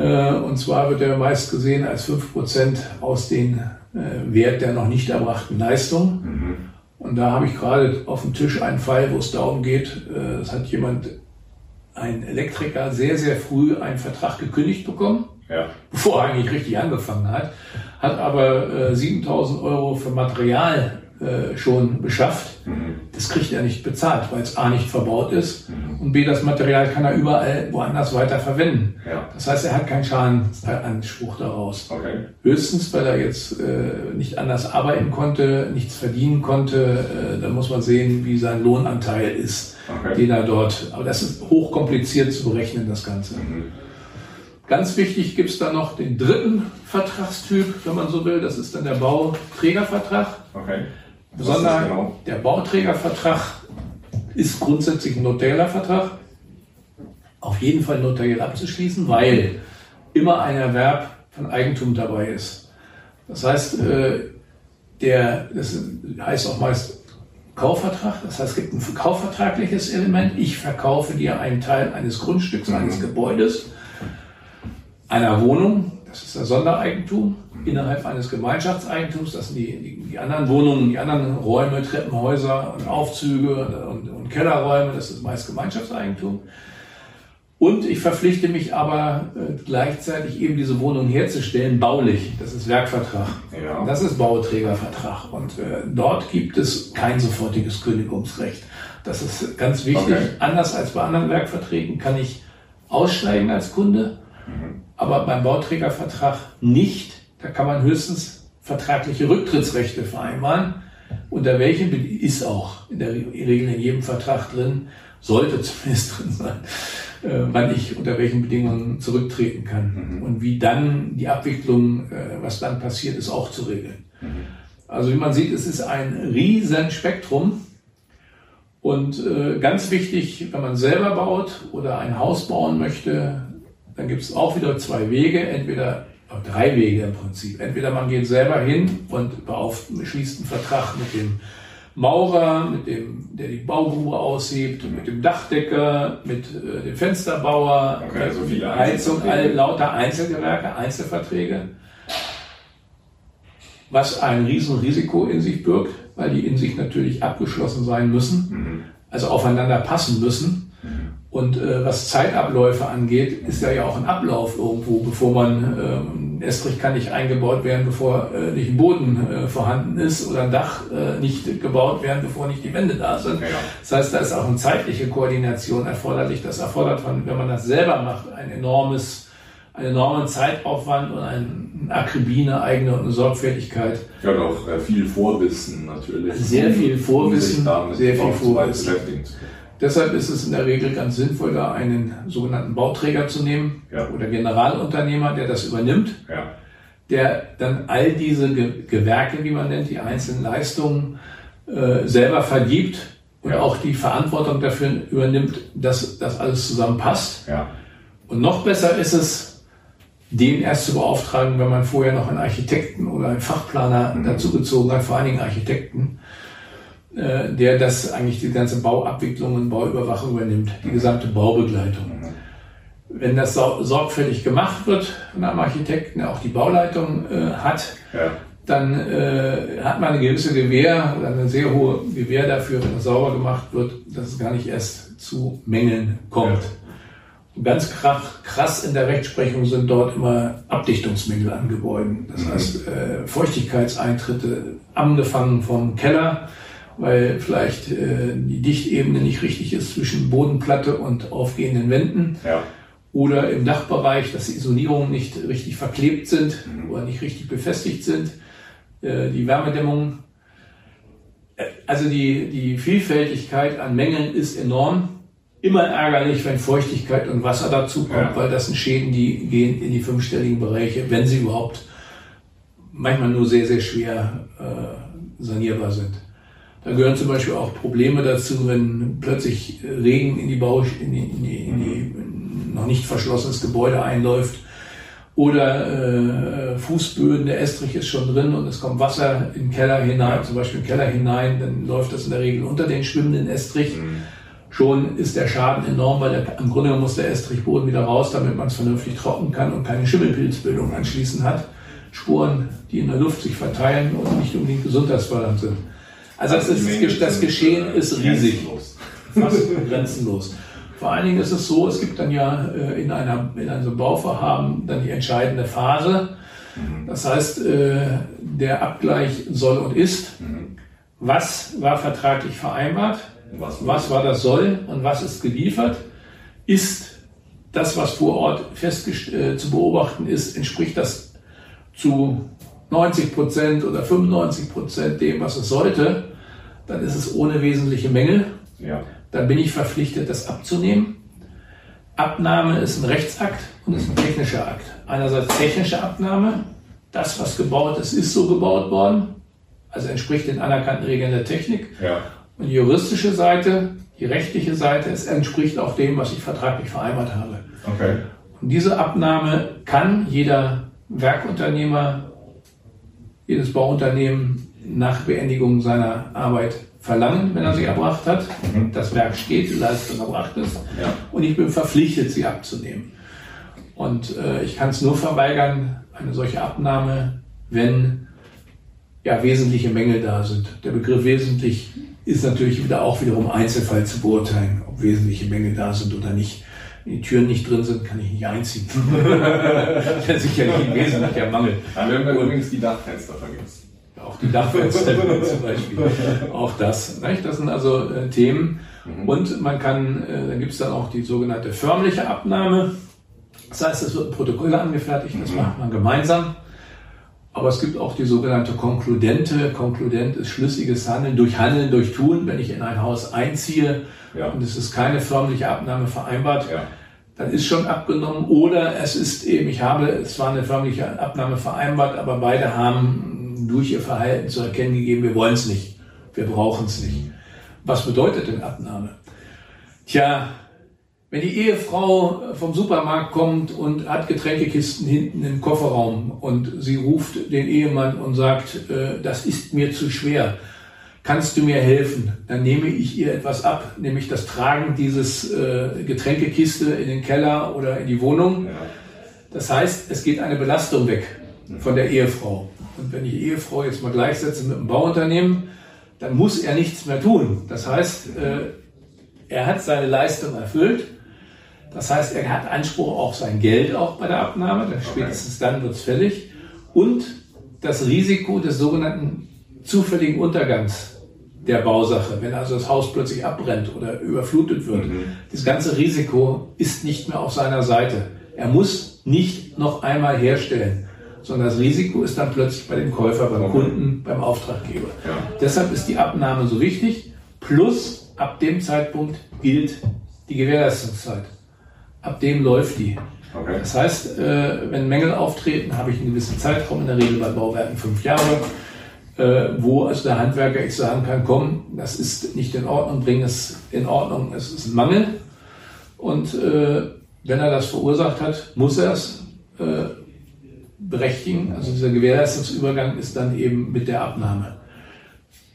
Äh, und zwar wird er meist gesehen als fünf Prozent aus dem äh, Wert der noch nicht erbrachten Leistung. Mhm. Und da habe ich gerade auf dem Tisch einen Fall, wo es darum geht, äh, es hat jemand, ein Elektriker, sehr, sehr früh einen Vertrag gekündigt bekommen, ja. bevor er eigentlich richtig angefangen hat, hat aber 7000 Euro für Material äh, schon beschafft. Mhm. Das kriegt er nicht bezahlt, weil es A nicht verbaut ist mhm. und B, das Material kann er überall woanders weiter verwenden. Ja. Das heißt, er hat keinen Schadensanspruch daraus. Okay. Höchstens, weil er jetzt äh, nicht anders arbeiten konnte, nichts verdienen konnte, äh, da muss man sehen, wie sein Lohnanteil ist, okay. den er dort, aber das ist hochkompliziert zu berechnen, das Ganze. Mhm. Ganz wichtig gibt es dann noch den dritten Vertragstyp, wenn man so will. Das ist dann der Bauträgervertrag. Okay sondern genau? der Bauträgervertrag ist grundsätzlich ein notarieller Vertrag. Auf jeden Fall notariell abzuschließen, weil immer ein Erwerb von Eigentum dabei ist. Das heißt, äh, der, das heißt auch meist Kaufvertrag, das heißt, es gibt ein kaufvertragliches Element. Ich verkaufe dir einen Teil eines Grundstücks, eines mhm. Gebäudes, einer Wohnung, das ist das Sondereigentum innerhalb eines Gemeinschaftseigentums. Das sind die, die, die, anderen Wohnungen, die anderen Räume, Treppenhäuser und Aufzüge und, und Kellerräume. Das ist meist Gemeinschaftseigentum. Und ich verpflichte mich aber äh, gleichzeitig eben diese Wohnung herzustellen, baulich. Das ist Werkvertrag. Ja. Das ist Bauträgervertrag. Und äh, dort gibt es kein sofortiges Kündigungsrecht. Das ist ganz wichtig. Okay. Anders als bei anderen Werkverträgen kann ich aussteigen als Kunde. Mhm aber beim Bauträgervertrag nicht. Da kann man höchstens vertragliche Rücktrittsrechte vereinbaren. Unter welchen ist auch in der Regel in jedem Vertrag drin, sollte zumindest drin sein, äh, wann ich unter welchen Bedingungen zurücktreten kann. Mhm. Und wie dann die Abwicklung, äh, was dann passiert, ist auch zu regeln. Mhm. Also wie man sieht, es ist ein riesen Spektrum. Und äh, ganz wichtig, wenn man selber baut oder ein Haus bauen möchte, dann gibt es auch wieder zwei Wege, entweder drei Wege im Prinzip. Entweder man geht selber hin und schließt einen Vertrag mit dem Maurer, mit dem, der die Baugrube aussiebt, mit dem Dachdecker, mit äh, dem Fensterbauer, okay, also viele Heizung, alle lauter Einzelgewerke, Einzelverträge. Was ein Riesenrisiko in sich birgt, weil die in sich natürlich abgeschlossen sein müssen, mhm. also aufeinander passen müssen. Und äh, was Zeitabläufe angeht, ist da ja auch ein Ablauf irgendwo, bevor man ein Estrich kann nicht eingebaut werden, bevor äh, nicht ein Boden äh, vorhanden ist oder ein Dach äh, nicht gebaut werden, bevor nicht die Wände da sind. Ja. Das heißt, da ist auch eine zeitliche Koordination erforderlich. Das erfordert, von, wenn man das selber macht, ein enormes, einen enormen Zeitaufwand und eine Akribie, eine eigene und eine Sorgfältigkeit. Ja, und auch äh, viel Vorwissen natürlich. Sehr viel Vorwissen, sehr viel Vorwissen. Deshalb ist es in der Regel ganz sinnvoll, da einen sogenannten Bauträger zu nehmen ja. oder Generalunternehmer, der das übernimmt, ja. der dann all diese Gewerke, wie man nennt, die einzelnen Leistungen äh, selber vergibt und ja. auch die Verantwortung dafür übernimmt, dass das alles zusammenpasst. Und noch besser ist es, den erst zu beauftragen, wenn man vorher noch einen Architekten oder einen Fachplaner mhm. dazugezogen hat, vor allen Dingen Architekten, äh, der das eigentlich die ganze Bauabwicklung und Bauüberwachung übernimmt, die gesamte Baubegleitung. Wenn das sorgfältig gemacht wird von einem Architekten, der auch die Bauleitung äh, hat, ja. dann äh, hat man eine gewisse Gewähr eine sehr hohe Gewähr dafür, wenn es sauber gemacht wird, dass es gar nicht erst zu Mängeln kommt. Ja. Ganz krass, krass in der Rechtsprechung sind dort immer Abdichtungsmängel an Gebäuden. Das mhm. heißt, äh, Feuchtigkeitseintritte, angefangen vom Keller, weil vielleicht äh, die Dichtebene nicht richtig ist zwischen Bodenplatte und aufgehenden Wänden. Ja. Oder im Dachbereich, dass die Isolierungen nicht richtig verklebt sind mhm. oder nicht richtig befestigt sind. Äh, die Wärmedämmung. Äh, also die, die Vielfältigkeit an Mängeln ist enorm. Immer ärgerlich, wenn Feuchtigkeit und Wasser dazu kommt, ja. weil das sind Schäden, die gehen in die fünfstelligen Bereiche, wenn sie überhaupt manchmal nur sehr, sehr schwer äh, sanierbar sind. Da gehören zum Beispiel auch Probleme dazu, wenn plötzlich Regen in die Bau, in die, in die, in die noch nicht verschlossenes Gebäude einläuft oder äh, Fußböden, der Estrich ist schon drin und es kommt Wasser in den Keller hinein, zum Beispiel im Keller hinein, dann läuft das in der Regel unter den schwimmenden Estrich. Mhm. Schon ist der Schaden enorm, weil der, im Grunde muss der Estrichboden wieder raus, damit man es vernünftig trocken kann und keine Schimmelpilzbildung anschließend hat. Spuren, die in der Luft sich verteilen und nicht unbedingt gesundheitsfördernd sind. Also das, ist, das Geschehen ist riesig. Fast grenzenlos. Vor allen Dingen ist es so, es gibt dann ja äh, in, einer, in einem Bauvorhaben dann die entscheidende Phase. Mhm. Das heißt, äh, der Abgleich soll und ist. Mhm. Was war vertraglich vereinbart? Was war das soll und was ist geliefert? Ist das, was vor Ort fest äh, zu beobachten ist, entspricht das zu 90 Prozent oder 95 Prozent dem, was es sollte, dann ist es ohne wesentliche Mängel. Ja. Dann bin ich verpflichtet, das abzunehmen. Abnahme ist ein Rechtsakt und ist ein technischer Akt. Einerseits technische Abnahme, das, was gebaut ist, ist so gebaut worden, also entspricht den anerkannten Regeln der Technik. Ja. Und die juristische Seite, die rechtliche Seite, es entspricht auch dem, was ich vertraglich vereinbart habe. Okay. Und diese Abnahme kann jeder Werkunternehmer jedes Bauunternehmen nach Beendigung seiner Arbeit verlangen, wenn er sie erbracht hat. Mhm. Das Werk steht, die Leistung erbracht ist. Ja. Und ich bin verpflichtet, sie abzunehmen. Und äh, ich kann es nur verweigern, eine solche Abnahme, wenn ja wesentliche Mängel da sind. Der Begriff wesentlich ist natürlich wieder auch wiederum Einzelfall zu beurteilen, ob wesentliche Mängel da sind oder nicht die Türen nicht drin sind, kann ich nicht einziehen. das ist sicherlich ein wesentlicher Mangel. Ja, wir haben dann übrigens die Dachfenster vergessen. Auch die Dachfenster zum Beispiel. Auch das. Nicht? Das sind also äh, Themen. Mhm. Und man kann, äh, dann gibt es dann auch die sogenannte förmliche Abnahme. Das heißt, es wird ein Protokoll angefertigt, das mhm. macht man gemeinsam. Aber es gibt auch die sogenannte Konkludente. Konkludent ist schlüssiges Handeln durch Handeln, durch Tun. Wenn ich in ein Haus einziehe ja. und es ist keine förmliche Abnahme vereinbart, ja. dann ist schon abgenommen. Oder es ist eben, ich habe, es war eine förmliche Abnahme vereinbart, aber beide haben durch ihr Verhalten zu erkennen gegeben, wir wollen es nicht, wir brauchen es nicht. Was bedeutet denn Abnahme? Tja, wenn die Ehefrau vom Supermarkt kommt und hat Getränkekisten hinten im Kofferraum und sie ruft den Ehemann und sagt, äh, das ist mir zu schwer, kannst du mir helfen? Dann nehme ich ihr etwas ab, nämlich das Tragen dieses äh, Getränkekiste in den Keller oder in die Wohnung. Das heißt, es geht eine Belastung weg von der Ehefrau. Und wenn ich die Ehefrau jetzt mal gleichsetze mit einem Bauunternehmen, dann muss er nichts mehr tun. Das heißt, äh, er hat seine Leistung erfüllt Das heißt, er hat Anspruch auf sein Geld auch bei der Abnahme, denn spätestens dann wird es fällig. Und das Risiko des sogenannten zufälligen Untergangs der Bausache, wenn also das Haus plötzlich abbrennt oder überflutet wird. Mhm. Das ganze Risiko ist nicht mehr auf seiner Seite. Er muss nicht noch einmal herstellen, sondern das Risiko ist dann plötzlich bei dem Käufer, beim. Kunden, beim Auftraggeber. Ja. Deshalb ist die Abnahme so wichtig. Plus, ab dem Zeitpunkt gilt die Gewährleistungszeit. Ab dem läuft die. Okay. Das heißt, äh, wenn Mängel auftreten, habe ich einen gewissen Zeitraum, in der Regel bei Bauwerken fünf Jahre, äh, wo also der Handwerker ich sagen kann, komm, das ist nicht in Ordnung, bring es in Ordnung, es ist ein Mangel. Und äh, wenn er das verursacht hat, muss er es berechtigen. Also dieser Gewährleistungsübergang ist dann eben mit der Abnahme.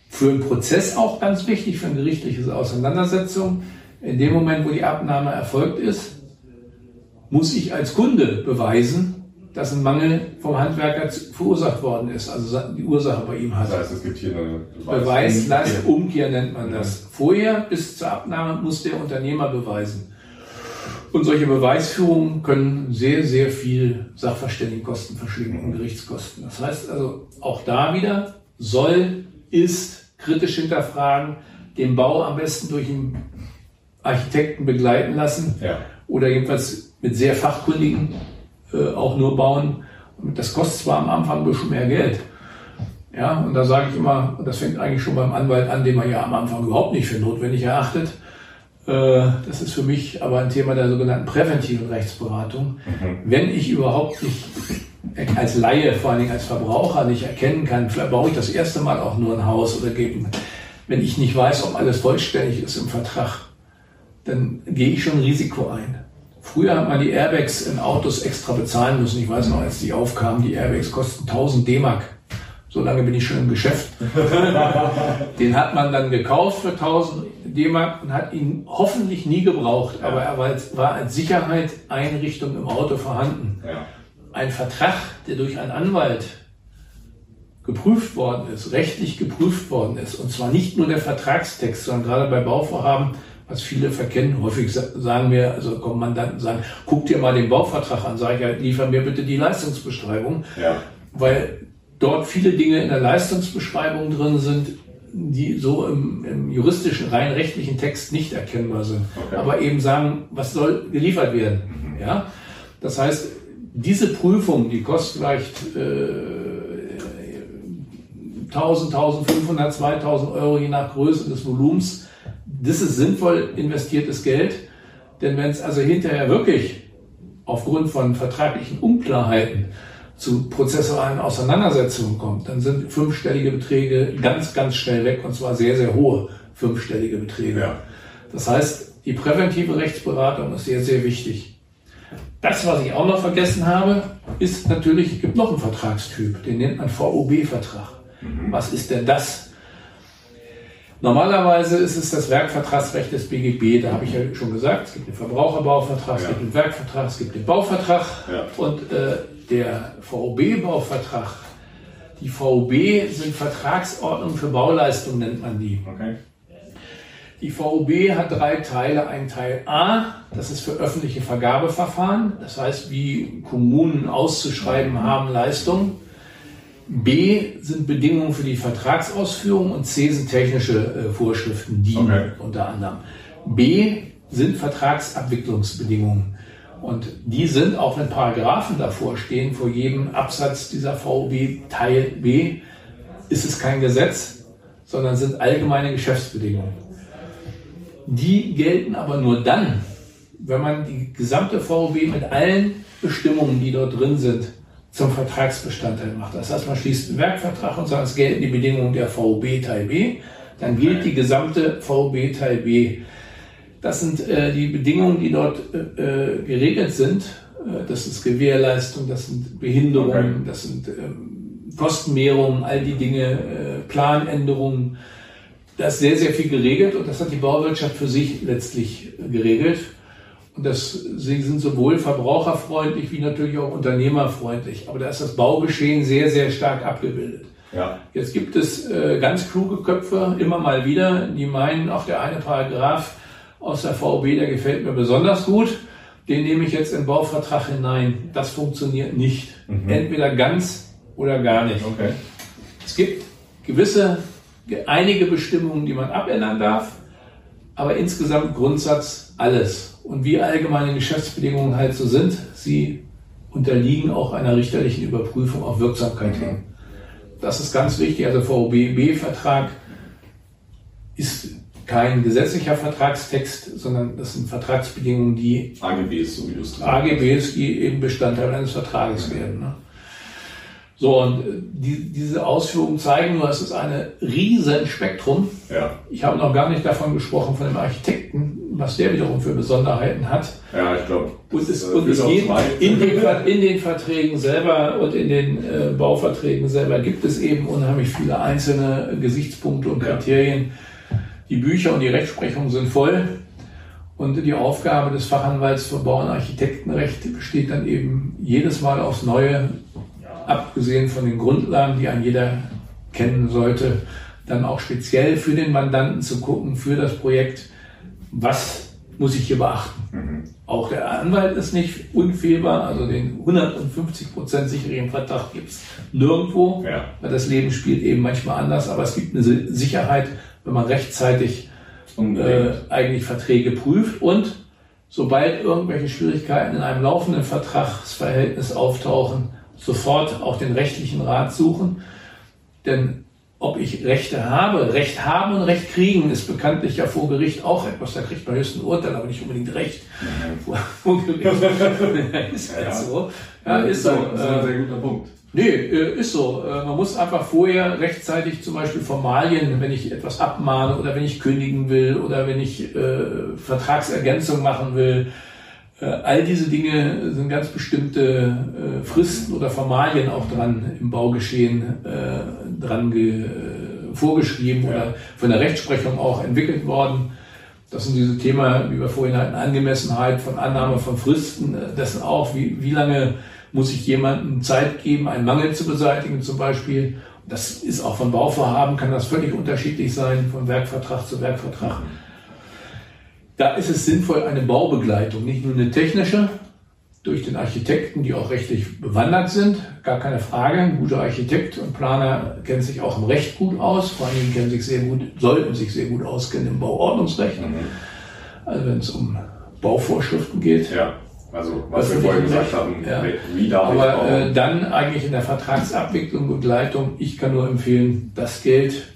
Für einen Prozess auch ganz wichtig, für eine gerichtliche Auseinandersetzung. In dem Moment, wo die Abnahme erfolgt ist, muss ich als Kunde beweisen, dass ein Mangel vom Handwerker verursacht worden ist, also die Ursache bei ihm hat. Das heißt, es gibt hier eine Beweis, Beweislastumkehr nennt man das. Vorher bis zur Abnahme muss der Unternehmer beweisen. Und solche Beweisführungen können sehr, sehr viel Sachverständigenkosten verschieben und Gerichtskosten. Das heißt also, auch da wieder soll, ist kritisch hinterfragen, den Bau am besten durch einen Architekten begleiten lassen ja. oder jedenfalls mit sehr fachkundigen äh, auch nur bauen. Und das kostet zwar am Anfang ein bisschen mehr Geld. Ja, und da sage ich immer, das fängt eigentlich schon beim Anwalt an, den man ja am Anfang überhaupt nicht für notwendig erachtet. Äh, das ist für mich aber ein Thema der sogenannten präventiven Rechtsberatung. Mhm. Wenn ich überhaupt nicht als Laie, vor allen Dingen als Verbraucher, nicht erkennen kann, vielleicht baue ich das erste Mal auch nur ein Haus oder gebe, wenn ich nicht weiß, ob alles vollständig ist im Vertrag, dann gehe ich schon ein Risiko ein. Früher hat man die Airbags in Autos extra bezahlen müssen. Ich weiß noch, als die aufkamen, die Airbags kosten 1000 D-Mark. So lange bin ich schon im Geschäft. Den hat man dann gekauft für 1000 D-Mark und hat ihn hoffentlich nie gebraucht, ja. aber er war als, war als Sicherheitseinrichtung im Auto vorhanden. Ja. Ein Vertrag, der durch einen Anwalt geprüft worden ist, rechtlich geprüft worden ist, und zwar nicht nur der Vertragstext, sondern gerade bei Bauvorhaben was viele verkennen. Häufig sagen mir, also kommen Mandanten sagen, guck dir mal den Bauvertrag an, sage ich ja, liefer mir bitte die Leistungsbeschreibung. Ja. Weil dort viele Dinge in der Leistungsbeschreibung drin sind, die so im, im juristischen, rein rechtlichen Text nicht erkennbar sind. Okay. Aber eben sagen, was soll geliefert werden. Mhm. Ja? Das heißt, diese Prüfung, die kostet vielleicht äh, 1000, 1500, 2000 Euro je nach Größe des Volumens, das ist sinnvoll investiertes Geld, denn wenn es also hinterher wirklich aufgrund von vertraglichen Unklarheiten zu prozessualen Auseinandersetzungen kommt, dann sind fünfstellige Beträge ganz, ganz schnell weg und zwar sehr, sehr hohe fünfstellige Beträge. Ja. Das heißt, die präventive Rechtsberatung ist sehr, sehr wichtig. Das, was ich auch noch vergessen habe, ist natürlich, es gibt noch einen Vertragstyp, den nennt man VOB-Vertrag. Mhm. Was ist denn das? Normalerweise ist es das Werkvertragsrecht des BGB, da habe ich ja schon gesagt, es gibt den Verbraucherbauvertrag, ja. es gibt den Werkvertrag, es gibt den Bauvertrag ja. und äh, der VOB-Bauvertrag. Die VOB sind Vertragsordnungen für Bauleistungen, nennt man die. Okay. Die VOB hat drei Teile. Ein Teil A, das ist für öffentliche Vergabeverfahren, das heißt, wie Kommunen auszuschreiben haben Leistungen. B sind Bedingungen für die Vertragsausführung und C sind technische äh, Vorschriften, die okay. unter anderem. B sind Vertragsabwicklungsbedingungen. Und die sind, auch wenn Paragraphen davor stehen, vor jedem Absatz dieser VOB Teil B, ist es kein Gesetz, sondern sind allgemeine Geschäftsbedingungen. Die gelten aber nur dann, wenn man die gesamte VOB mit allen Bestimmungen, die dort drin sind, zum Vertragsbestandteil macht. Das heißt, man schließt einen Werkvertrag und sagt, es gelten die Bedingungen der VOB Teil B, dann gilt die gesamte VOB Teil B. Das sind äh, die Bedingungen, die dort äh, äh geregelt sind. Äh, das ist Gewährleistung, das sind Behinderungen, okay. das sind ähm, Kostenmehrungen, all die Dinge, äh, Planänderungen. Da ist sehr, sehr viel geregelt und das hat die Bauwirtschaft für sich letztlich geregelt. Und das, sie sind sowohl verbraucherfreundlich wie natürlich auch unternehmerfreundlich. Aber da ist das Baugeschehen sehr, sehr stark abgebildet. Ja. Jetzt gibt es äh, ganz kluge Köpfe immer mal wieder, die meinen, auch der eine Paragraph aus der VOB, der gefällt mir besonders gut. den nehme ich jetzt im Bauvertrag hinein. Das funktioniert nicht. Mhm. Entweder ganz oder gar nicht. Okay. Es gibt gewisse, einige Bestimmungen, die man abändern darf, aber insgesamt Grundsatz alles. Und wie allgemeine Geschäftsbedingungen halt so sind, sie unterliegen auch einer richterlichen Überprüfung auf Wirksamkeit hin. Das ist ganz wichtig. Also VOB-Vertrag ist kein gesetzlicher Vertragstext, sondern das sind Vertragsbedingungen, die AGBs, so wie du es AGBs, die eben Bestandteil eines Vertrages werden. Ne? So, und äh, die, diese Ausführungen zeigen nur, es ist ein riesen Spektrum. Ja. Ich habe noch gar nicht davon gesprochen, von dem Architekten, was der wiederum für Besonderheiten hat. Ja, ich glaube. Und es, und es geht in den, in den, Verträgen selber und in den äh, Bauverträgen selber gibt es eben unheimlich viele einzelne Gesichtspunkte und Kriterien. Ja. Die Bücher und die Rechtsprechung sind voll. Und die Aufgabe des Fachanwalts für Bau- und Architektenrecht besteht dann eben jedes Mal aufs Neue abgesehen von den Grundlagen, die ein jeder kennen sollte, dann auch speziell für den Mandanten zu gucken, für das Projekt, was muss ich hier beachten. Mhm. Auch der Anwalt ist nicht unfehlbar, also den 150% sicheren Vertrag gibt es nirgendwo, ja. weil das Leben spielt eben manchmal anders, aber es gibt eine Sicherheit, wenn man rechtzeitig äh, eigentlich Verträge prüft und sobald irgendwelche Schwierigkeiten in einem laufenden Vertragsverhältnis auftauchen, sofort auch den rechtlichen Rat suchen. Denn ob ich Rechte habe, Recht haben und Recht kriegen, ist bekanntlich ja vor Gericht auch etwas. Da kriegt man höchst ein Urteil, aber nicht unbedingt Recht. Vor, vor Gericht. ist halt so. Ja, ist so. Das ist ein sehr guter Punkt. Nee, äh, ist so. Äh, man muss einfach vorher rechtzeitig zum Beispiel Formalien, wenn ich etwas abmahne oder wenn ich kündigen will oder wenn ich äh, Vertragsergänzung machen will, äh, all diese Dinge sind ganz bestimmte äh, Fristen oder Formalien auch dran im Baugeschehen äh, dran ge, vorgeschrieben ja. oder von der Rechtsprechung auch entwickelt worden. Das sind diese Themen, wie wir vorhin hatten, Angemessenheit von Annahme von Fristen. Das sind auch, wie, wie lange muss ich jemandem Zeit geben, einen Mangel zu beseitigen zum Beispiel. Das ist auch von Bauvorhaben, kann das völlig unterschiedlich sein, von Werkvertrag zu Werkvertrag. Da ist es sinnvoll, eine Baubegleitung, nicht nur eine technische, durch den Architekten, die auch rechtlich bewandert sind, gar keine Frage. Ein guter Architekt und Planer kennen sich auch im Recht gut aus, vor allem kennen sich sehr gut, sollten sich sehr gut auskennen im Bauordnungsrecht. Mhm. Also wenn es um Bauvorschriften geht. Ja. Also was wir vorhin gesagt haben, ja. wie darf Aber äh, dann eigentlich in der Vertragsabwicklung, Begleitung, ich kann nur empfehlen, das Geld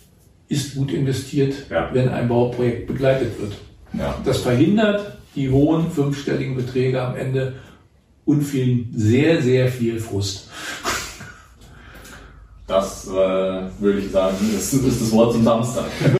ist gut investiert, ja. wenn ein Bauprojekt begleitet wird. Ja. Das verhindert die hohen fünfstelligen Beträge am Ende und viel, sehr, sehr viel Frust. Das äh, würde ich sagen, das ist das Wort zum Samstag.